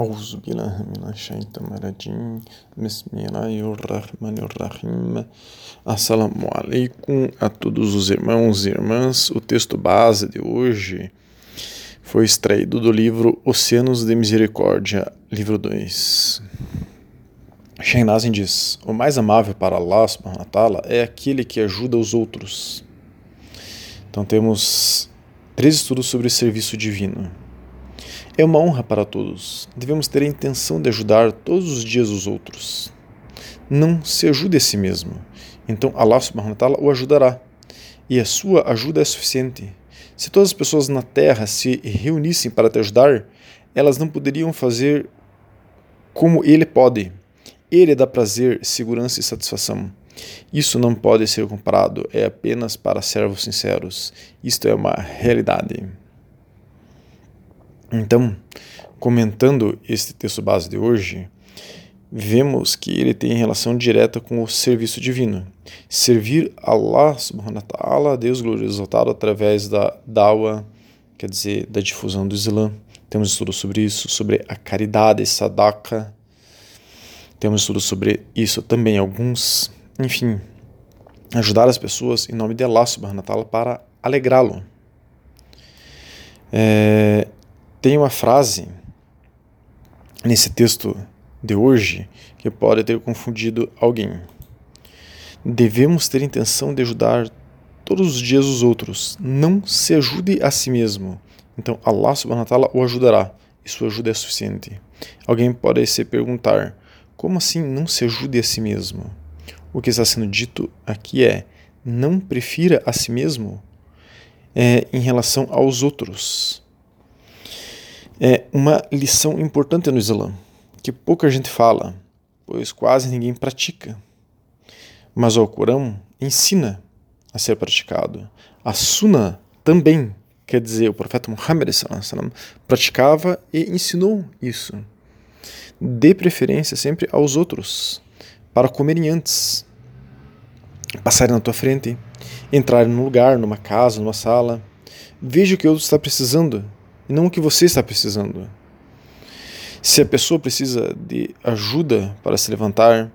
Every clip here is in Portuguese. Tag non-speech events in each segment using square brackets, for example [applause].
أعوذ بالله من الشيطان الرجيم بسم الله الرحمن الرحيم Assalamu alaikum a todos os irmãos e irmãs. O texto base de hoje foi extraído do livro Oceanos de Misericórdia, livro 2. Shainazin diz: O mais amável para Allah subhanahu wa ta'ala é aquele que ajuda os outros. Então temos três estudos sobre serviço divino. É uma honra para todos. Devemos ter a intenção de ajudar todos os dias os outros. Não se ajude a si mesmo. Então Allah subhanahu wa ta'ala o ajudará. E a sua ajuda é suficiente. Se todas as pessoas na terra se reunissem para te ajudar, elas não poderiam fazer como ele pode. Ele dá prazer, segurança e satisfação. Isso não pode ser comparado, é apenas para servos sinceros. Isto é uma realidade. Então, comentando este texto base de hoje, vemos que ele tem relação direta com o serviço divino. Servir Allah subhanahu wa ta'ala, Deus glorioso exaltado, através da dawa, quer dizer, da difusão do Islã. Temos estudos sobre isso, sobre a caridade, sadaka. Temos estudos sobre isso também, alguns. Enfim, ajudar as pessoas em nome de Allah subhanahu wa ta'ala para alegrá-lo. É, tem uma frase nesse texto de hoje que pode ter confundido alguém. Devemos ter intenção de ajudar todos os dias os outros. Não se ajude a si mesmo. Então Allah subhanahu wa ta'ala o ajudará e sua ajuda é suficiente. Alguém pode se perguntar: como assim não se ajude a si mesmo? O que está sendo dito aqui é: não prefira a si mesmo é, em relação aos outros é uma lição importante no Islã, que pouca gente fala, pois quase ninguém pratica. Mas o Alcorão ensina a ser praticado. A Sunnah também, quer dizer, o profeta Muhammad praticava e ensinou isso. Dê preferência sempre aos outros, para comerem antes, passarem na tua frente, entrarem num lugar, numa casa, numa sala. Veja o que o outro está precisando e não o que você está precisando. Se a pessoa precisa de ajuda para se levantar,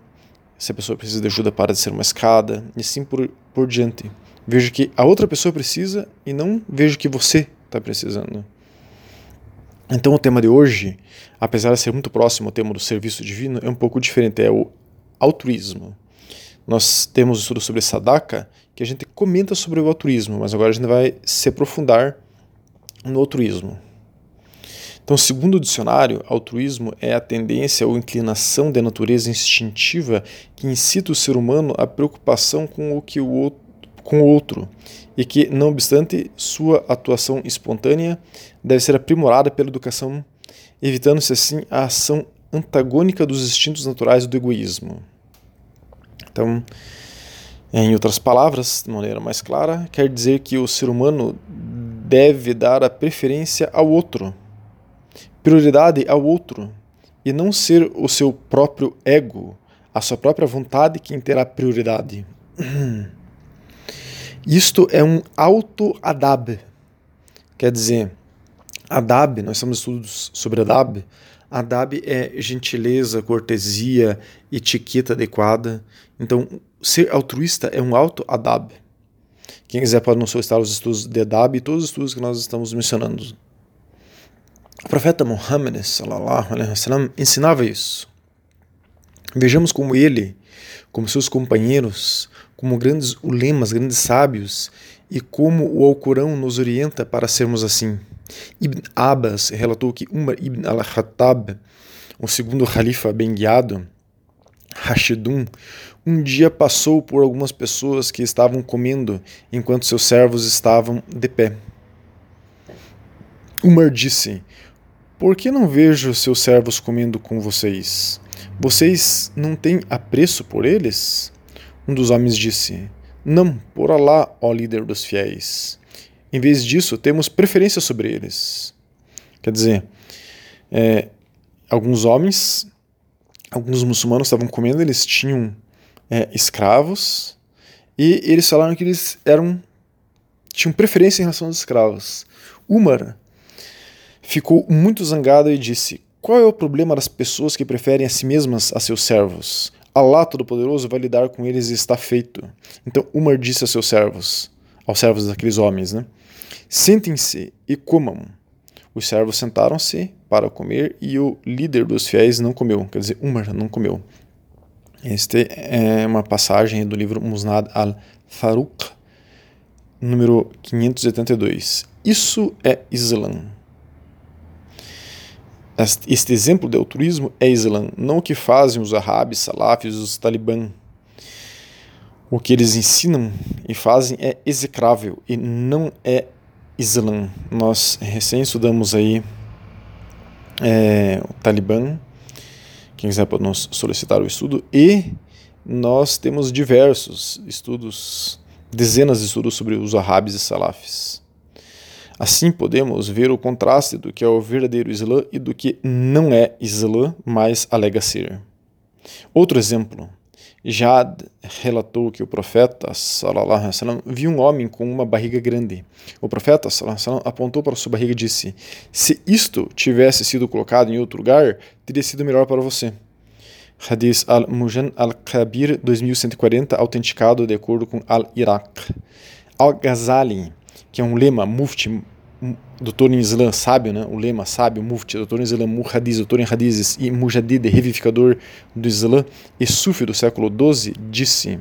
se a pessoa precisa de ajuda para descer uma escada, e assim por, por diante. Veja que a outra pessoa precisa e não veja que você está precisando. Então o tema de hoje, apesar de ser muito próximo ao tema do serviço divino, é um pouco diferente, é o altruísmo. Nós temos um estudo sobre sadaka, que a gente comenta sobre o altruísmo, mas agora a gente vai se aprofundar no altruísmo. Então, segundo o dicionário, altruísmo é a tendência ou inclinação de natureza instintiva que incita o ser humano à preocupação com o que o outro, com o outro e que, não obstante sua atuação espontânea, deve ser aprimorada pela educação, evitando-se assim a ação antagônica dos instintos naturais do egoísmo. Então, em outras palavras, de maneira mais clara, quer dizer que o ser humano deve dar a preferência ao outro, prioridade ao outro, e não ser o seu próprio ego, a sua própria vontade quem terá prioridade. [clears throat] Isto é um auto-adab. Quer dizer, adab, nós estamos estudos sobre adab. Adab é gentileza, cortesia, etiqueta adequada. Então, ser altruísta é um auto-adab. Quem quiser pode não solicitar os estudos de Adab e todos os estudos que nós estamos mencionando. O profeta Muhammad wasallam, ensinava isso. Vejamos como ele, como seus companheiros, como grandes ulemas, grandes sábios, e como o Alcorão nos orienta para sermos assim. Ibn Abbas relatou que Umar ibn al-Khattab, o segundo califa bem guiado, Rashidun, um dia passou por algumas pessoas que estavam comendo enquanto seus servos estavam de pé. Umar disse: Por que não vejo seus servos comendo com vocês? Vocês não têm apreço por eles? Um dos homens disse: Não, por Alá, ó líder dos fiéis. Em vez disso, temos preferência sobre eles. Quer dizer, é, alguns homens alguns muçulmanos estavam comendo, eles tinham é, escravos e eles falaram que eles eram tinham preferência em relação aos escravos. Umar ficou muito zangado e disse: Qual é o problema das pessoas que preferem a si mesmas a seus servos? Allah Todo-Poderoso vai lidar com eles e está feito. Então Umar disse a seus servos, aos servos daqueles homens, né? Sentem-se e comam. Os servos sentaram-se para comer e o líder dos fiéis não comeu, quer dizer, Umar não comeu. Este é uma passagem do livro Musnad al-Faruq, número 582. Isso é Islã. Este exemplo de altruísmo é Islã, não o que fazem os árabes, salafis, os talibã. O que eles ensinam e fazem é execrável e não é Islã. Nós recém estudamos aí é, o Talibã, quem quiser pode nos solicitar o estudo, e nós temos diversos estudos, dezenas de estudos sobre os árabes e salafis. Assim podemos ver o contraste do que é o verdadeiro Islã e do que não é Islã, mas alega ser. Outro exemplo. Jad relatou que o profeta sallallahu sallam, viu um homem com uma barriga grande. O profeta sallam, apontou para sua barriga e disse: Se isto tivesse sido colocado em outro lugar, teria sido melhor para você. Hadith al-Mujan al-Kabir 2140, autenticado de acordo com al-Iraq. Al-Ghazali que é um lema, mufti, doutor em Islã, sábio, né? o lema sábio, mufti, doutor em Islã, muhadiz, doutor em hadizes e mujadid, revivificador do Islã e sufi do século XII, disse,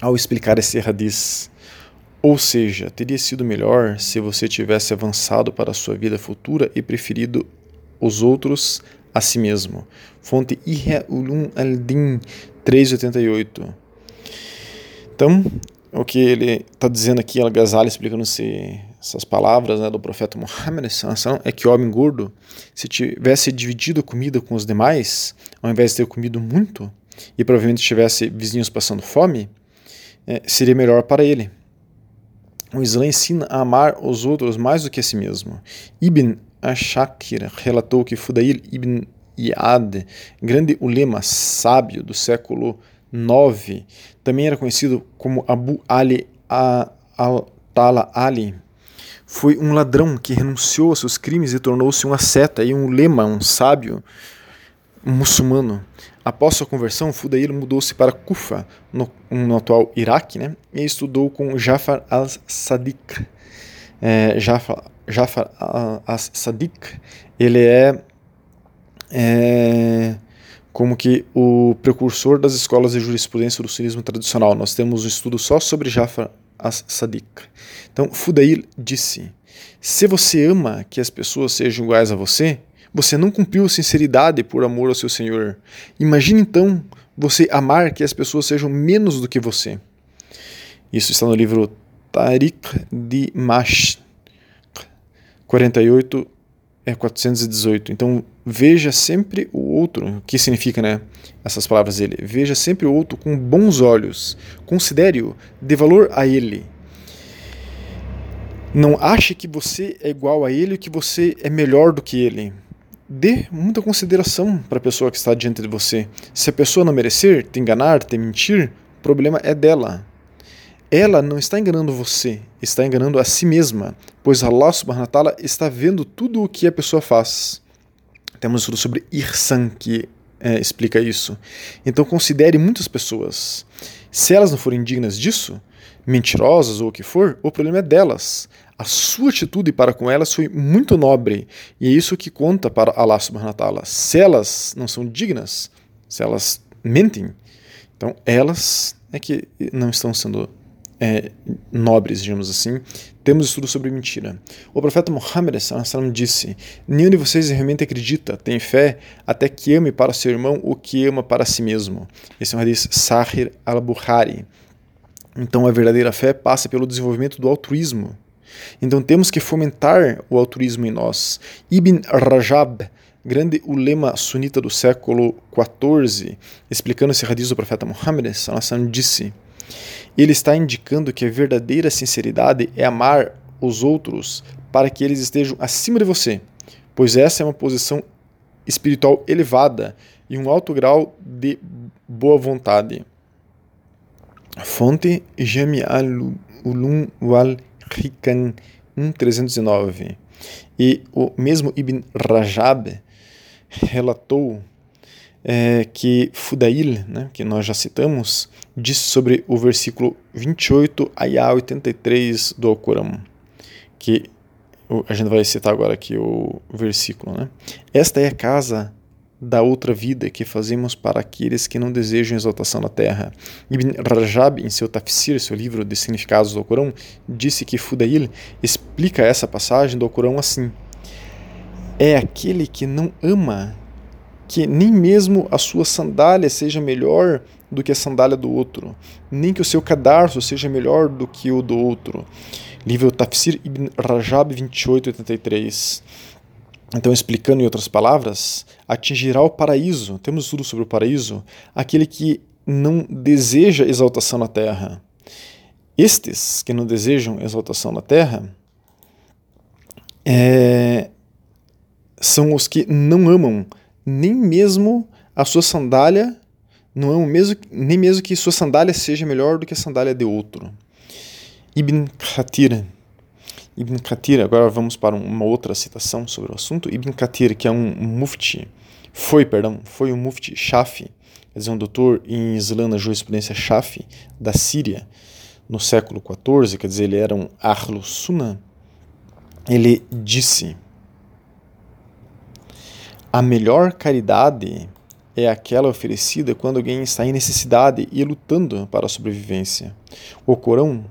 ao explicar esse hadiz, ou seja, teria sido melhor se você tivesse avançado para a sua vida futura e preferido os outros a si mesmo. Fonte Ihya Ulum al-Din 388. Então, o que ele está dizendo aqui, Al-Ghazali explicando essas palavras né, do profeta Muhammad é que o homem gordo, se tivesse dividido a comida com os demais, ao invés de ter comido muito, e provavelmente tivesse vizinhos passando fome, é, seria melhor para ele. O Islã ensina a amar os outros mais do que a si mesmo. Ibn Ashakir relatou que Fudail ibn Iyad, grande ulema sábio do século 9, também era conhecido como Abu Ali al-Tala Ali, foi um ladrão que renunciou aos seus crimes e tornou-se uma seta e um lema, um sábio um muçulmano. Após sua conversão, Fudail mudou-se para Kufa, no, no, atual Iraque, né, e estudou com Jafar al-Sadiq. É, Jafar, Jafar al-Sadiq, ele é, é como que o precursor das escolas de jurisprudência do sunismo tradicional. Nós temos um estudo só sobre Jafar as-Sadiq. Então, Fudail disse: Se você ama que as pessoas sejam iguais a você, você não cumpriu sinceridade por amor ao seu Senhor. Imagine então você amar que as pessoas sejam menos do que você. Isso está no livro Tariq de Mash 48 é 418. Então veja sempre o outro. O que significa, né? Essas palavras dele. Veja sempre o outro com bons olhos. Considere-o, dê valor a ele. Não ache que você é igual a ele, que você é melhor do que ele. Dê muita consideração para a pessoa que está diante de você. Se a pessoa não merecer, te enganar, te mentir, o problema é dela ela não está enganando você, está enganando a si mesma, pois Allah subhanahu wa ta'ala está vendo tudo o que a pessoa faz. Temos estudo sobre Irsan que é, explica isso. Então considere muitas pessoas. Se elas não forem dignas disso, mentirosas ou o que for, o problema é delas. A sua atitude para com elas foi muito nobre e é isso que conta para Allah subhanahu wa ta'ala. Se elas não são dignas, se elas mentem, então elas é que não estão sendo é, nobres, digamos assim, temos estudo sobre mentira. O profeta Muhammad disse: Nenhum de vocês realmente acredita, tem fé, até que ame para seu irmão o que ama para si mesmo. Esse é um hadith Sahir al-Bukhari. Então a verdadeira fé passa pelo desenvolvimento do altruísmo. Então temos que fomentar o altruísmo em nós. Ibn Rajab, grande ulema sunita do século XIV, explicando esse hadith do profeta Muhammad, disse: ele está indicando que a verdadeira sinceridade é amar os outros para que eles estejam acima de você, pois essa é uma posição espiritual elevada e um alto grau de boa vontade. Fonte Jami al-Ulum wal-Hikam 1309. E o mesmo Ibn Rajab relatou é, que Fudail, né, que nós já citamos, disse sobre o versículo 28 a 83 do Alcorão, que a gente vai citar agora aqui o versículo. Né? Esta é a casa da outra vida que fazemos para aqueles que não desejam exaltação na terra. Ibn Rajab, em seu Tafsir, seu livro de significados do Corão, disse que Fudail explica essa passagem do Corão assim: É aquele que não ama que nem mesmo a sua sandália seja melhor do que a sandália do outro, nem que o seu cadarço seja melhor do que o do outro. Livro Tafsir Ibn Rajab 2883. Então, explicando em outras palavras, atingirá o paraíso, temos estudo sobre o paraíso, aquele que não deseja exaltação na terra. Estes que não desejam exaltação na terra é, são os que não amam nem mesmo a sua sandália, não amam mesmo, nem mesmo que sua sandália seja melhor do que a sandália de outro. Ibn Kathir Ibn Kathir, agora vamos para uma outra citação sobre o assunto. Ibn Kathir, que é um mufti, foi, perdão, foi um mufti Shafi, quer dizer, um doutor em Islã na jurisprudência Shafi, da Síria, no século XIV, quer dizer, ele era um Ahlus Sunnah, ele disse: A melhor caridade é aquela oferecida quando alguém está em necessidade e lutando para a sobrevivência. O Corão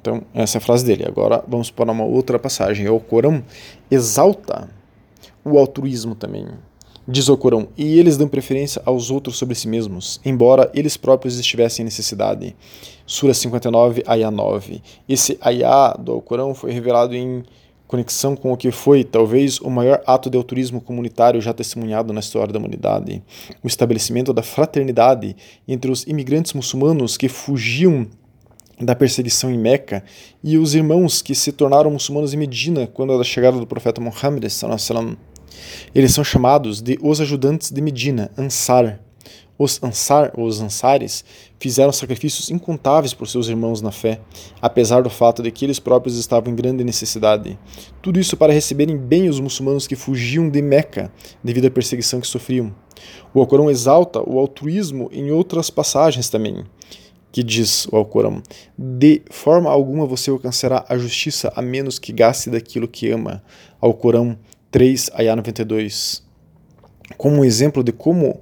então, essa é a frase dele. Agora vamos para uma outra passagem. O Corão exalta o altruísmo também. Diz o Corão, e eles dão preferência aos outros sobre si mesmos, embora eles próprios estivessem em necessidade. Sura 59, Ayah 9. Esse Ayah do Corão foi revelado em conexão com o que foi, talvez, o maior ato de altruísmo comunitário já testemunhado na história da humanidade: o estabelecimento da fraternidade entre os imigrantes muçulmanos que fugiam da perseguição em Meca e os irmãos que se tornaram muçulmanos em Medina quando da chegada do profeta Muhammad eles são chamados de os ajudantes de Medina, Ansar. Os Ansar, os Ansares, fizeram sacrifícios incontáveis por seus irmãos na fé, apesar do fato de que eles próprios estavam em grande necessidade. Tudo isso para receberem bem os muçulmanos que fugiam de Meca devido à perseguição que sofriam. O Alcorão exalta o altruísmo em outras passagens também que diz o Alcorão: De forma alguma você alcançará a justiça a menos que gaste daquilo que ama. Alcorão 3, Ayah 92. Como um exemplo de como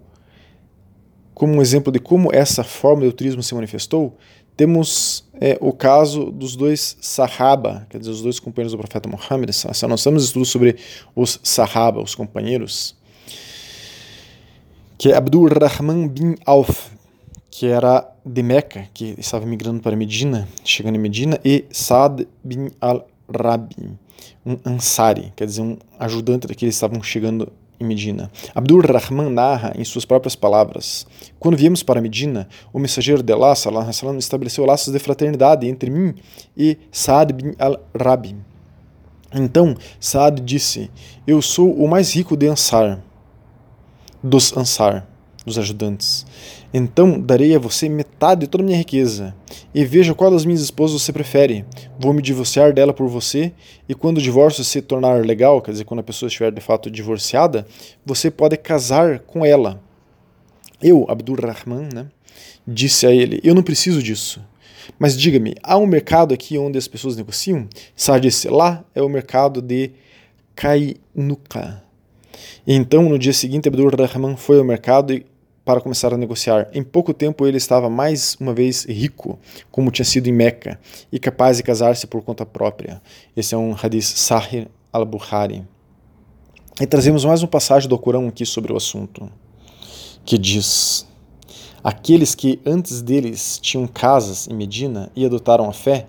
como um exemplo de como essa forma de altruísmo se manifestou, temos é, o caso dos dois Sahaba, quer dizer, os dois companheiros do profeta Muhammad. Nós temos estudos sobre os Sahaba, os companheiros, que é Abdul Rahman bin Auf, que era de Meca, que estava migrando para Medina, chegando em Medina, e Saad bin al-Rabi, um Ansari, quer dizer, um ajudante daqueles que estavam chegando em Medina. Abdur Rahman narra em suas próprias palavras: Quando viemos para Medina, o mensageiro de Allah sallam, estabeleceu laços de fraternidade entre mim e Saad bin al-Rabi. Então Saad disse: Eu sou o mais rico de Ansar, dos Ansar, dos ajudantes. Então darei a você metade de toda a minha riqueza. E veja qual das minhas esposas você prefere. Vou me divorciar dela por você, e quando o divórcio se tornar legal, quer dizer, quando a pessoa estiver de fato divorciada, você pode casar com ela. Eu, Abdur Rahman, né, disse a ele: Eu não preciso disso. Mas diga-me, há um mercado aqui onde as pessoas negociam? Sá disse: Lá é o mercado de Kainuka. Então, no dia seguinte, Abdur Rahman foi ao mercado e para começar a negociar. Em pouco tempo ele estava mais uma vez rico, como tinha sido em Meca, e capaz de casar-se por conta própria. Esse é um hadith Sahih al-Bukhari. E trazemos mais um passagem do Corão aqui sobre o assunto, que diz: Aqueles que antes deles tinham casas em Medina e adotaram a fé,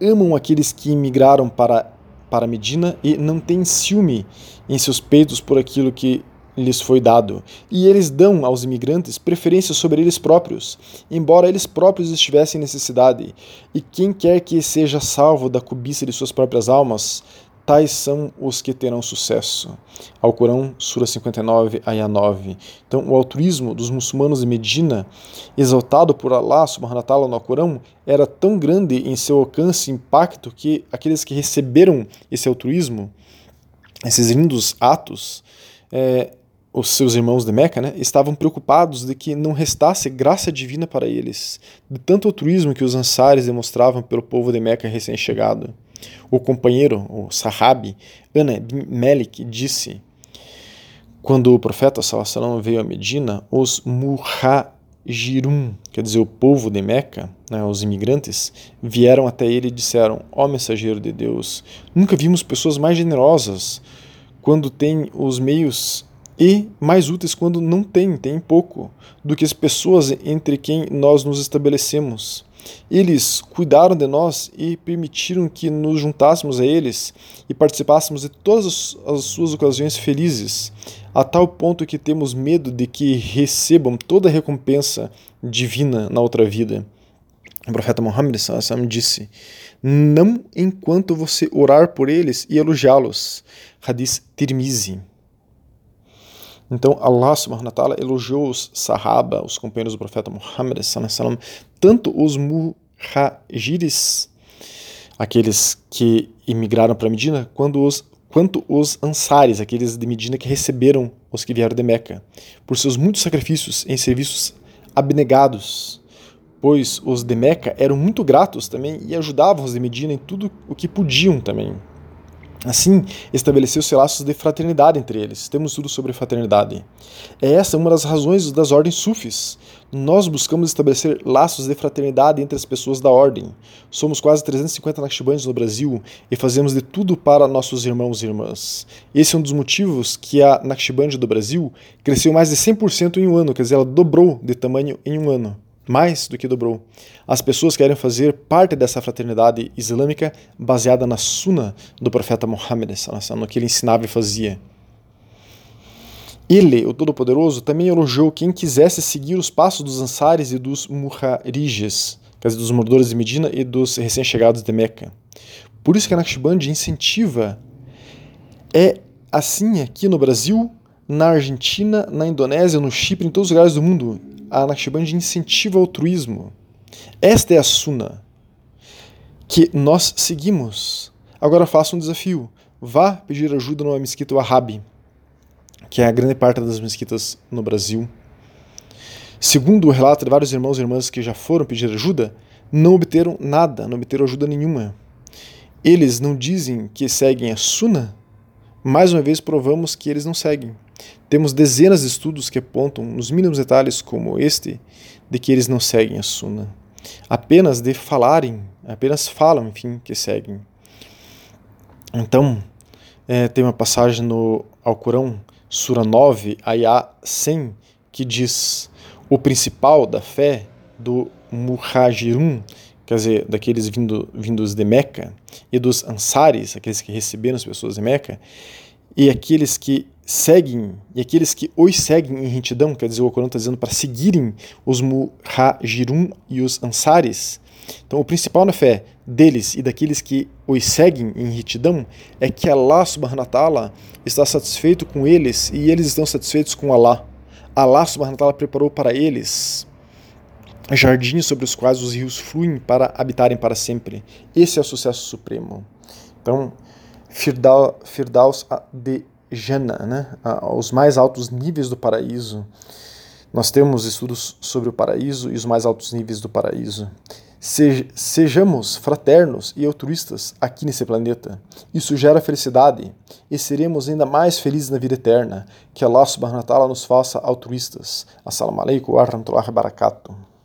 amam aqueles que imigraram para para Medina e não têm ciúme em seus peitos por aquilo que lhes foi dado, e eles dão aos imigrantes preferência sobre eles próprios, embora eles próprios estivessem em necessidade. E quem quer que seja salvo da cobiça de suas próprias almas, tais são os que terão sucesso. Alcorão, Sura 59, Ayah 9. Então, o altruísmo dos muçulmanos de Medina, exaltado por Allah subhanahu wa no Alcorão, era tão grande em seu alcance e impacto que aqueles que receberam esse altruísmo, esses lindos atos, é, os seus irmãos de Meca, né, estavam preocupados de que não restasse graça divina para eles, de tanto altruísmo que os ansares demonstravam pelo povo de Meca recém-chegado. O companheiro, o Sahabi, Ana Melik, disse: Quando o profeta Salassalam veio a Medina, os Muhajirum, quer dizer, o povo de Meca, né, os imigrantes, vieram até ele e disseram: Ó oh, mensageiro de Deus, nunca vimos pessoas mais generosas quando têm os meios e mais úteis quando não têm, têm pouco, do que as pessoas entre quem nós nos estabelecemos. Eles cuidaram de nós e permitiram que nos juntássemos a eles e participássemos de todas as suas ocasiões felizes, a tal ponto que temos medo de que recebam toda a recompensa divina na outra vida. O profeta Muhammad disse: Não enquanto você orar por eles e elogiá-los. Hadith Tirmizi. Então Allah subhanahu wa ta'ala elogiou os Sahaba, os companheiros do profeta Muhammad sallam, tanto os muhajiris, aqueles que imigraram para Medina, quanto os, quanto os ansares, aqueles de Medina que receberam os que vieram de Meca, por seus muitos sacrifícios em serviços abnegados, pois os de Meca eram muito gratos também e ajudavam os de Medina em tudo o que podiam também. Assim, estabeleceu-se laços de fraternidade entre eles. Temos tudo sobre fraternidade. É essa uma das razões das ordens sufis. Nós buscamos estabelecer laços de fraternidade entre as pessoas da ordem. Somos quase 350 Naqshbandis no Brasil e fazemos de tudo para nossos irmãos e irmãs. Esse é um dos motivos que a Naqshband do Brasil cresceu mais de 100% em um ano, quer dizer, ela dobrou de tamanho em um ano mais do que dobrou. As pessoas querem fazer parte dessa fraternidade islâmica baseada na Sunna do profeta Muhammad, no que ele ensinava e fazia. Ele, o Todo-Poderoso, também elogiou quem quisesse seguir os passos dos Ansares e dos Muharijes, quer dizer, dos moradores de Medina e dos recém-chegados de Meca. Por isso que a Naqshband incentiva. É assim aqui no Brasil, na Argentina, na Indonésia, no Chipre, em todos os lugares do mundo a Naqshband incentiva o altruísmo. Esta é a Suna que nós seguimos. Agora faça um desafio. Vá pedir ajuda numa mesquita Wahhabi, que é a grande parte das mesquitas no Brasil. Segundo o relato de vários irmãos e irmãs que já foram pedir ajuda, não obteram nada, não obteram ajuda nenhuma. Eles não dizem que seguem a Suna, mais uma vez provamos que eles não seguem. Temos dezenas de estudos que apontam, nos mínimos detalhes como este, de que eles não seguem a Sunna. Apenas de falarem, apenas falam, enfim, que seguem. Então, é, tem uma passagem no Alcorão, Sura 9, Ayah 100, que diz: O principal da fé do Muhajirun, quer dizer, daqueles vindo, vindos de Meca, e dos Ansares, aqueles que receberam as pessoas de Meca, e aqueles que seguem, e aqueles que os seguem em retidão, quer dizer, o Corão está dizendo para seguirem os muhajirum e os ansares. Então, o principal na fé deles e daqueles que os seguem em retidão é que Allah subhanahu wa ta'ala está satisfeito com eles e eles estão satisfeitos com Allah. Allah subhanahu wa ta'ala preparou para eles jardins sobre os quais os rios fluem para habitarem para sempre. Esse é o sucesso supremo. Então, Firdaus de Jannah, né? aos mais altos níveis do paraíso. Nós temos estudos sobre o paraíso e os mais altos níveis do paraíso. Sejamos fraternos e altruístas aqui nesse planeta. Isso gera felicidade e seremos ainda mais felizes na vida eterna. Que Allah subhanahu wa ta'ala nos faça altruístas. Assalamu alaikum wa rahmatullahi wa barakatuh.